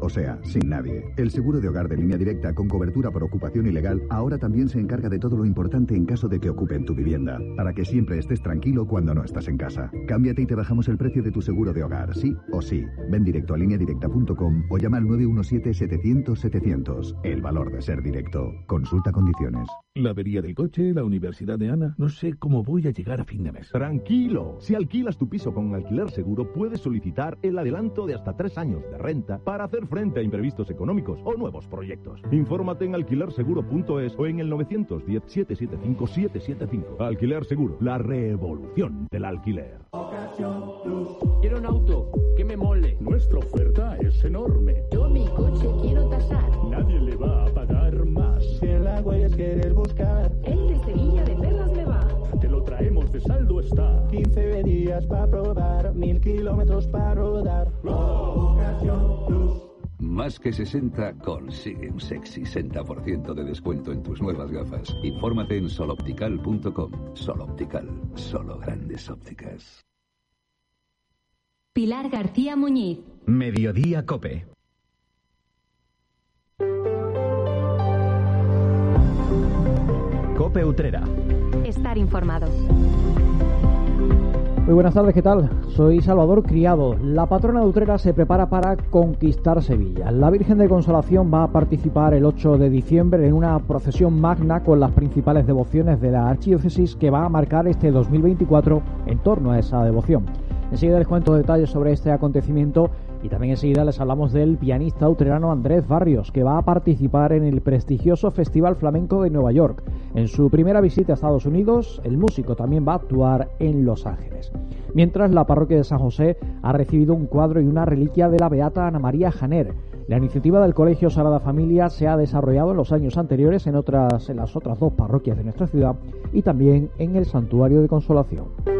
o sea, sin nadie. El seguro de hogar de línea directa con cobertura por ocupación ilegal ahora también se encarga de todo lo importante en caso de que ocupen tu vivienda, para que siempre estés tranquilo cuando no estás en casa. Cámbiate y te bajamos el precio de tu seguro de hogar, sí o sí. Ven directo a lineadirecta.com o llama al 917-700-700. El valor de ser directo. Consulta condiciones. La avería del coche, la universidad de Ana. No sé cómo voy a llegar a fin de mes. Tranquilo. Si alquilas tu piso con alquiler seguro, puedes solicitar el adelanto de hasta tres años de renta para hacer frente a imprevistos económicos o nuevos proyectos. Infórmate en alquilerseguro.es o en el 910-775-775. Alquiler Seguro, la revolución del alquiler. Quiero un auto que me mole. Nuestra oferta es enorme. Yo mi coche quiero tasar. Nadie le va a. Agua es querer buscar. El de Sevilla de Perlas me va. Te lo traemos de saldo está. 15 días para probar, mil kilómetros para rodar. Más que 60 consigue un sexy 60% de descuento en tus nuevas gafas. Infórmate en soloptical.com. Soloptical, solo grandes ópticas. Pilar García Muñiz. Mediodía Cope. Cope Utrera. Estar informado. Muy buenas tardes, ¿qué tal? Soy Salvador Criado. La patrona de Utrera se prepara para conquistar Sevilla. La Virgen de Consolación va a participar el 8 de diciembre en una procesión magna con las principales devociones de la archidiócesis que va a marcar este 2024 en torno a esa devoción. Enseguida les cuento detalles sobre este acontecimiento y también enseguida les hablamos del pianista utrerano Andrés Barrios, que va a participar en el prestigioso Festival Flamenco de Nueva York. En su primera visita a Estados Unidos, el músico también va a actuar en Los Ángeles. Mientras, la parroquia de San José ha recibido un cuadro y una reliquia de la beata Ana María Janer. La iniciativa del Colegio Sagrada Familia se ha desarrollado en los años anteriores en, otras, en las otras dos parroquias de nuestra ciudad y también en el Santuario de Consolación.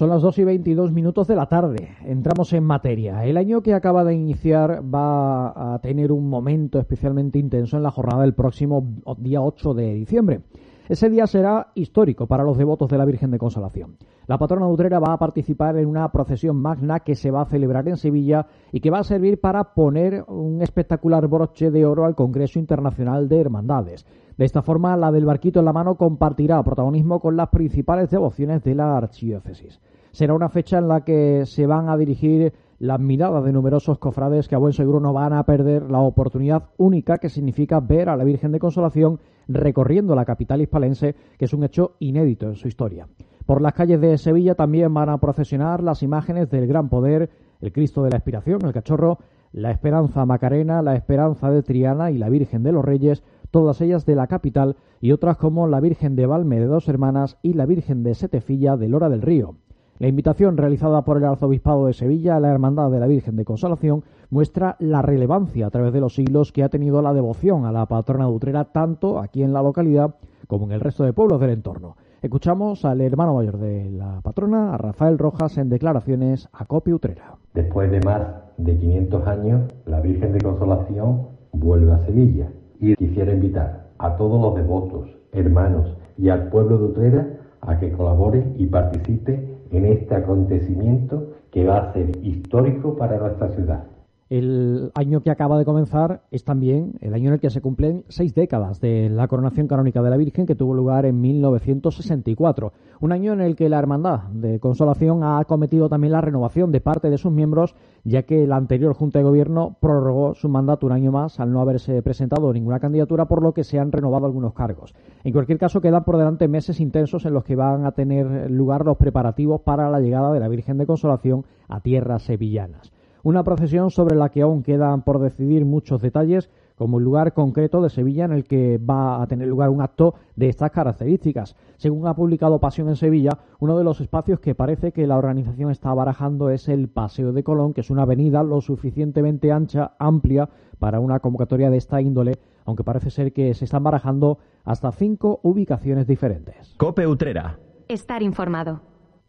Son las 2 y 22 minutos de la tarde. Entramos en materia. El año que acaba de iniciar va a tener un momento especialmente intenso en la jornada del próximo día 8 de diciembre. Ese día será histórico para los devotos de la Virgen de Consolación. La patrona de Utrera va a participar en una procesión magna que se va a celebrar en Sevilla y que va a servir para poner un espectacular broche de oro al Congreso Internacional de Hermandades. De esta forma, la del barquito en la mano compartirá protagonismo con las principales devociones de la archidiócesis. Será una fecha en la que se van a dirigir las miradas de numerosos cofrades que a buen seguro no van a perder la oportunidad única que significa ver a la Virgen de Consolación recorriendo la capital hispalense, que es un hecho inédito en su historia. Por las calles de Sevilla también van a procesionar las imágenes del Gran Poder, el Cristo de la Expiración, el Cachorro, la Esperanza Macarena, la Esperanza de Triana y la Virgen de los Reyes, todas ellas de la capital, y otras como la Virgen de Valme de Dos Hermanas y la Virgen de Setefilla de Lora del Río. La invitación realizada por el Arzobispado de Sevilla a la Hermandad de la Virgen de Consolación muestra la relevancia a través de los siglos que ha tenido la devoción a la patrona de Utrera tanto aquí en la localidad como en el resto de pueblos del entorno. Escuchamos al hermano mayor de la patrona, a Rafael Rojas, en declaraciones a Copia Utrera. Después de más de 500 años, la Virgen de Consolación vuelve a Sevilla y quisiera invitar a todos los devotos, hermanos y al pueblo de Utrera a que colabore y participe en este acontecimiento que va a ser histórico para nuestra ciudad. El año que acaba de comenzar es también el año en el que se cumplen seis décadas de la coronación canónica de la Virgen que tuvo lugar en 1964. Un año en el que la Hermandad de Consolación ha acometido también la renovación de parte de sus miembros, ya que la anterior Junta de Gobierno prorrogó su mandato un año más al no haberse presentado ninguna candidatura, por lo que se han renovado algunos cargos. En cualquier caso, quedan por delante meses intensos en los que van a tener lugar los preparativos para la llegada de la Virgen de Consolación a tierras sevillanas. Una procesión sobre la que aún quedan por decidir muchos detalles, como el lugar concreto de Sevilla en el que va a tener lugar un acto de estas características. Según ha publicado Pasión en Sevilla, uno de los espacios que parece que la organización está barajando es el Paseo de Colón, que es una avenida lo suficientemente ancha, amplia, para una convocatoria de esta índole, aunque parece ser que se están barajando hasta cinco ubicaciones diferentes. Cope Utrera. Estar informado.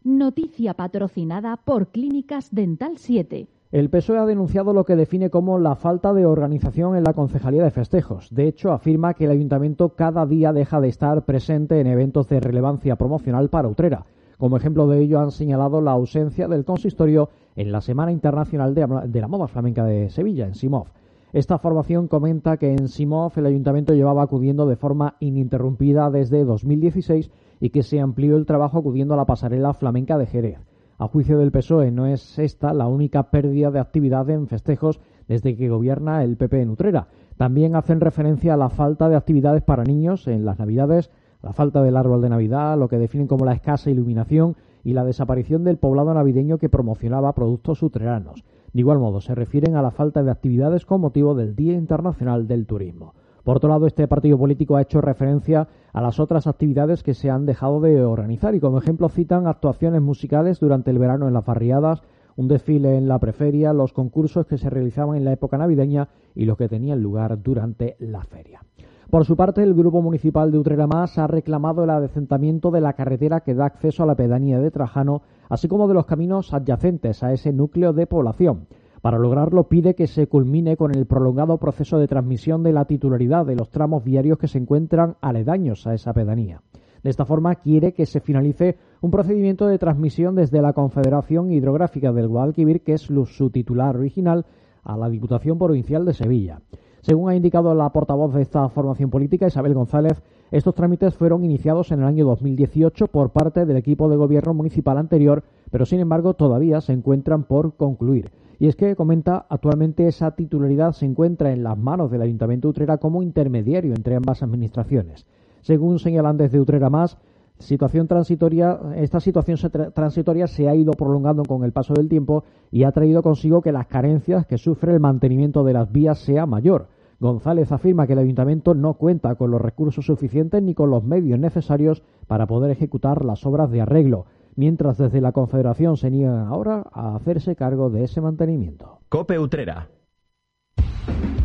Noticia patrocinada por Clínicas Dental 7. El PSOE ha denunciado lo que define como la falta de organización en la Concejalía de Festejos. De hecho, afirma que el ayuntamiento cada día deja de estar presente en eventos de relevancia promocional para Utrera. Como ejemplo de ello han señalado la ausencia del consistorio en la Semana Internacional de la Moda Flamenca de Sevilla, en Simov. Esta formación comenta que en Simov el ayuntamiento llevaba acudiendo de forma ininterrumpida desde 2016 y que se amplió el trabajo acudiendo a la pasarela flamenca de Jerez. A juicio del PSOE, no es esta la única pérdida de actividad en festejos desde que gobierna el PP en Utrera. También hacen referencia a la falta de actividades para niños en las Navidades, la falta del árbol de Navidad, lo que definen como la escasa iluminación y la desaparición del poblado navideño que promocionaba productos utreranos. De igual modo, se refieren a la falta de actividades con motivo del Día Internacional del Turismo. Por otro lado, este partido político ha hecho referencia a las otras actividades que se han dejado de organizar y como ejemplo citan actuaciones musicales durante el verano en las barriadas, un desfile en la preferia, los concursos que se realizaban en la época navideña y los que tenían lugar durante la feria. Por su parte, el Grupo Municipal de Utrera Más ha reclamado el adecentamiento de la carretera que da acceso a la pedanía de Trajano, así como de los caminos adyacentes a ese núcleo de población. Para lograrlo pide que se culmine con el prolongado proceso de transmisión de la titularidad de los tramos viarios que se encuentran aledaños a esa pedanía. De esta forma quiere que se finalice un procedimiento de transmisión desde la Confederación Hidrográfica del Guadalquivir, que es su titular original, a la Diputación Provincial de Sevilla. Según ha indicado la portavoz de esta formación política, Isabel González, estos trámites fueron iniciados en el año 2018 por parte del equipo de gobierno municipal anterior, pero sin embargo todavía se encuentran por concluir. Y es que, comenta, actualmente esa titularidad se encuentra en las manos del Ayuntamiento de Utrera como intermediario entre ambas administraciones. Según señalan desde Utrera Más, situación transitoria, esta situación transitoria se ha ido prolongando con el paso del tiempo y ha traído consigo que las carencias que sufre el mantenimiento de las vías sea mayor. González afirma que el ayuntamiento no cuenta con los recursos suficientes ni con los medios necesarios para poder ejecutar las obras de arreglo mientras desde la Confederación se niegan ahora a hacerse cargo de ese mantenimiento. Cope Utrera.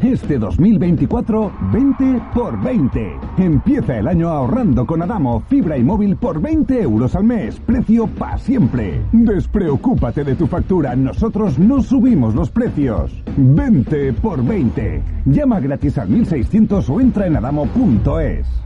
Este 2024, 20 por 20. Empieza el año ahorrando con Adamo, fibra y móvil por 20 euros al mes. Precio para siempre. Despreocúpate de tu factura, nosotros no subimos los precios. 20 por 20. Llama gratis al 1600 o entra en adamo.es.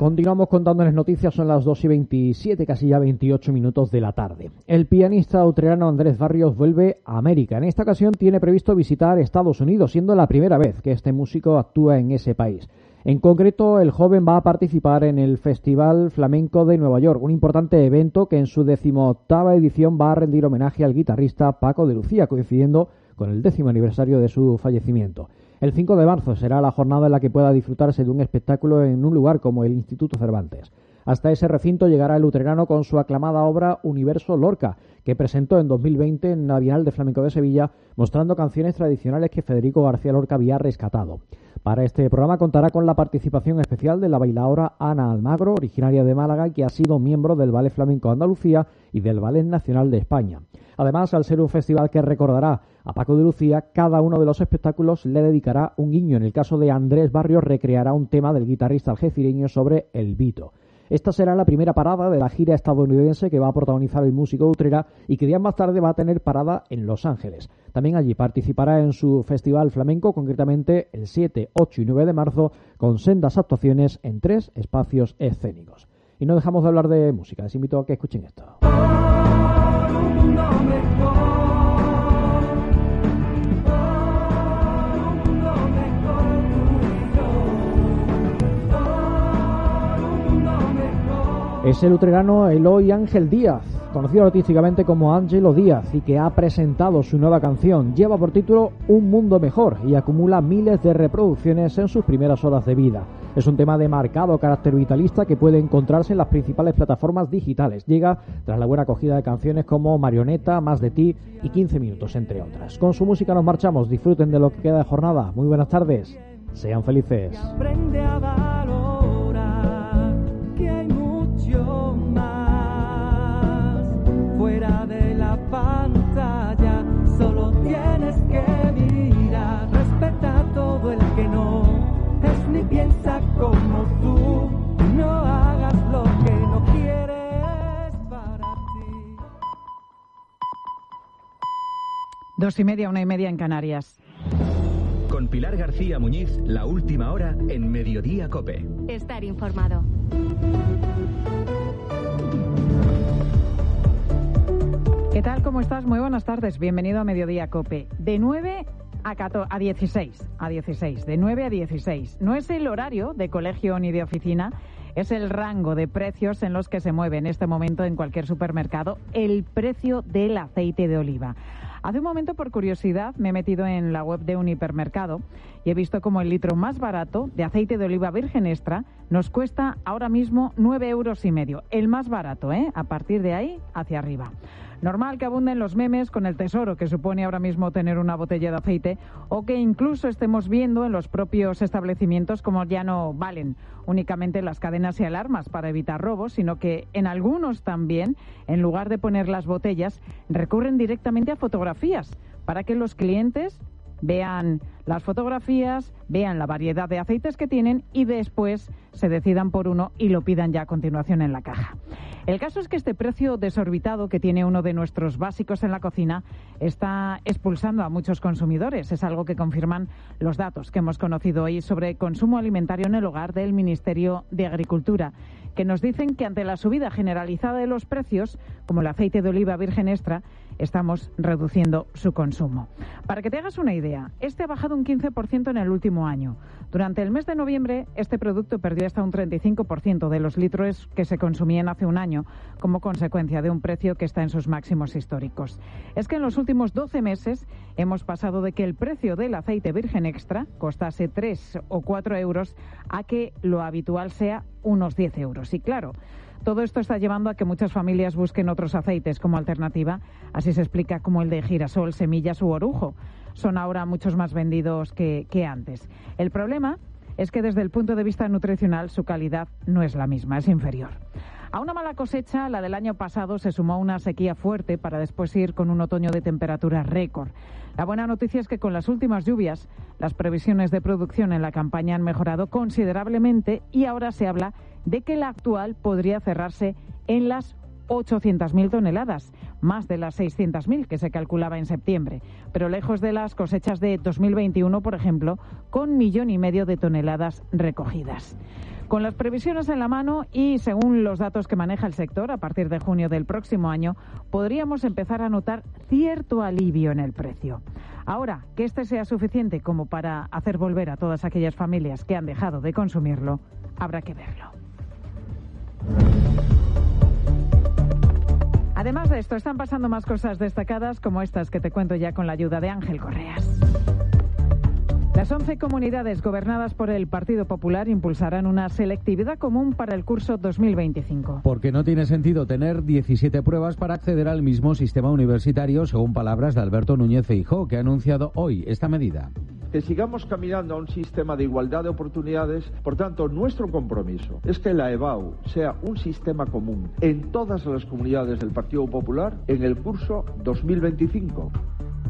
Continuamos contándoles noticias, son las 2 y 27, casi ya 28 minutos de la tarde. El pianista utrerano Andrés Barrios vuelve a América. En esta ocasión tiene previsto visitar Estados Unidos, siendo la primera vez que este músico actúa en ese país. En concreto, el joven va a participar en el Festival Flamenco de Nueva York, un importante evento que en su decimoctava edición va a rendir homenaje al guitarrista Paco de Lucía, coincidiendo con el décimo aniversario de su fallecimiento. El 5 de marzo será la jornada en la que pueda disfrutarse de un espectáculo en un lugar como el Instituto Cervantes. Hasta ese recinto llegará el luterano con su aclamada obra Universo Lorca, que presentó en 2020 en la Bienal de Flamenco de Sevilla, mostrando canciones tradicionales que Federico García Lorca había rescatado. Para este programa contará con la participación especial de la bailaora Ana Almagro, originaria de Málaga que ha sido miembro del Ballet Flamenco Andalucía y del Ballet Nacional de España. Además, al ser un festival que recordará a Paco de Lucía, cada uno de los espectáculos le dedicará un guiño. En el caso de Andrés Barrios, recreará un tema del guitarrista algecireño sobre el Vito. Esta será la primera parada de la gira estadounidense que va a protagonizar el músico Utrera y que días más tarde va a tener parada en Los Ángeles. También allí participará en su festival flamenco, concretamente el 7, 8 y 9 de marzo, con sendas actuaciones en tres espacios escénicos. Y no dejamos de hablar de música, les invito a que escuchen esto. Es el utrerano Eloy Ángel Díaz, conocido artísticamente como Ángelo Díaz y que ha presentado su nueva canción. Lleva por título Un Mundo Mejor y acumula miles de reproducciones en sus primeras horas de vida. Es un tema de marcado carácter vitalista que puede encontrarse en las principales plataformas digitales. Llega tras la buena acogida de canciones como Marioneta, Más de ti y 15 minutos, entre otras. Con su música nos marchamos. Disfruten de lo que queda de jornada. Muy buenas tardes. Sean felices. Dos y media, una y media en Canarias. Con Pilar García Muñiz, la última hora en Mediodía Cope. Estar informado. ¿Qué tal? ¿Cómo estás? Muy buenas tardes. Bienvenido a Mediodía Cope. De 9 a, 14, a 16. A 16. De 9 a 16. No es el horario de colegio ni de oficina. Es el rango de precios en los que se mueve en este momento en cualquier supermercado el precio del aceite de oliva. Hace un momento, por curiosidad, me he metido en la web de un hipermercado y he visto como el litro más barato de aceite de oliva virgen extra nos cuesta ahora mismo 9 euros y medio. El más barato, ¿eh? A partir de ahí, hacia arriba. Normal que abunden los memes con el tesoro que supone ahora mismo tener una botella de aceite o que incluso estemos viendo en los propios establecimientos como ya no valen únicamente las cadenas y alarmas para evitar robos, sino que en algunos también, en lugar de poner las botellas, recurren directamente a fotografías para que los clientes vean las fotografías, vean la variedad de aceites que tienen y después se decidan por uno y lo pidan ya a continuación en la caja. El caso es que este precio desorbitado que tiene uno de nuestros básicos en la cocina está expulsando a muchos consumidores. Es algo que confirman los datos que hemos conocido hoy sobre consumo alimentario en el hogar del Ministerio de Agricultura, que nos dicen que ante la subida generalizada de los precios, como el aceite de oliva virgen extra, estamos reduciendo su consumo. Para que te hagas una idea, este ha bajado un 15% en el último año. Durante el mes de noviembre, este producto perdió hasta un 35% de los litros que se consumían hace un año, como consecuencia de un precio que está en sus máximos históricos. Es que en los últimos 12 meses hemos pasado de que el precio del aceite virgen extra costase 3 o 4 euros a que lo habitual sea unos 10 euros. Y claro, todo esto está llevando a que muchas familias busquen otros aceites como alternativa. Así se explica como el de girasol, semillas u orujo. Son ahora muchos más vendidos que, antes. El problema es que desde el punto de vista nutricional su calidad no es la misma, es inferior. A una mala cosecha, la del año pasado, se sumó una sequía fuerte para después ir con un otoño de temperaturas récord. La buena noticia es que con las últimas lluvias, las previsiones de producción en la campaña han mejorado considerablemente y ahora se habla de que la actual podría cerrarse en las 800.000 toneladas, más de las 600.000 que se calculaba en septiembre, pero lejos de las cosechas de 2021, por ejemplo, con millón y medio de toneladas recogidas. Con las previsiones en la mano y según los datos que maneja el sector, a partir de junio del próximo año, podríamos empezar a notar cierto alivio en el precio. Ahora, que este sea suficiente como para hacer volver a todas aquellas familias que han dejado de consumirlo, habrá que verlo. Además de esto, están pasando más cosas destacadas como estas que te cuento ya con la ayuda de Ángel Correas. Las 11 comunidades gobernadas por el Partido Popular impulsarán una selectividad común para el curso 2025. Porque no tiene sentido tener 17 pruebas para acceder al mismo sistema universitario, según palabras de Alberto Núñez Feijó, que ha anunciado hoy esta medida. Que sigamos caminando a un sistema de igualdad de oportunidades. Por tanto, nuestro compromiso es que la EBAU sea un sistema común en todas las comunidades del Partido Popular en el curso 2025.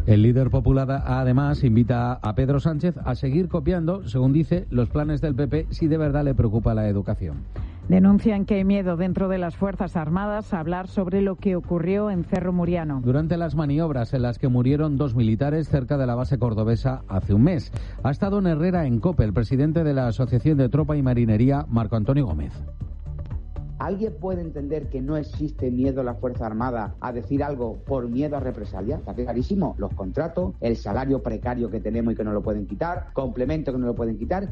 El líder popular además invita a Pedro Sánchez a seguir copiando, según dice, los planes del PP si de verdad le preocupa la educación. Denuncian que hay miedo dentro de las Fuerzas Armadas a hablar sobre lo que ocurrió en Cerro Muriano. Durante las maniobras en las que murieron dos militares cerca de la base cordobesa hace un mes, ha estado en Herrera en COPE el presidente de la Asociación de Tropa y Marinería, Marco Antonio Gómez. ¿Alguien puede entender que no existe miedo a la Fuerza Armada a decir algo por miedo a represalia? Está clarísimo. Los contratos, el salario precario que tenemos y que no lo pueden quitar, complemento que no lo pueden quitar.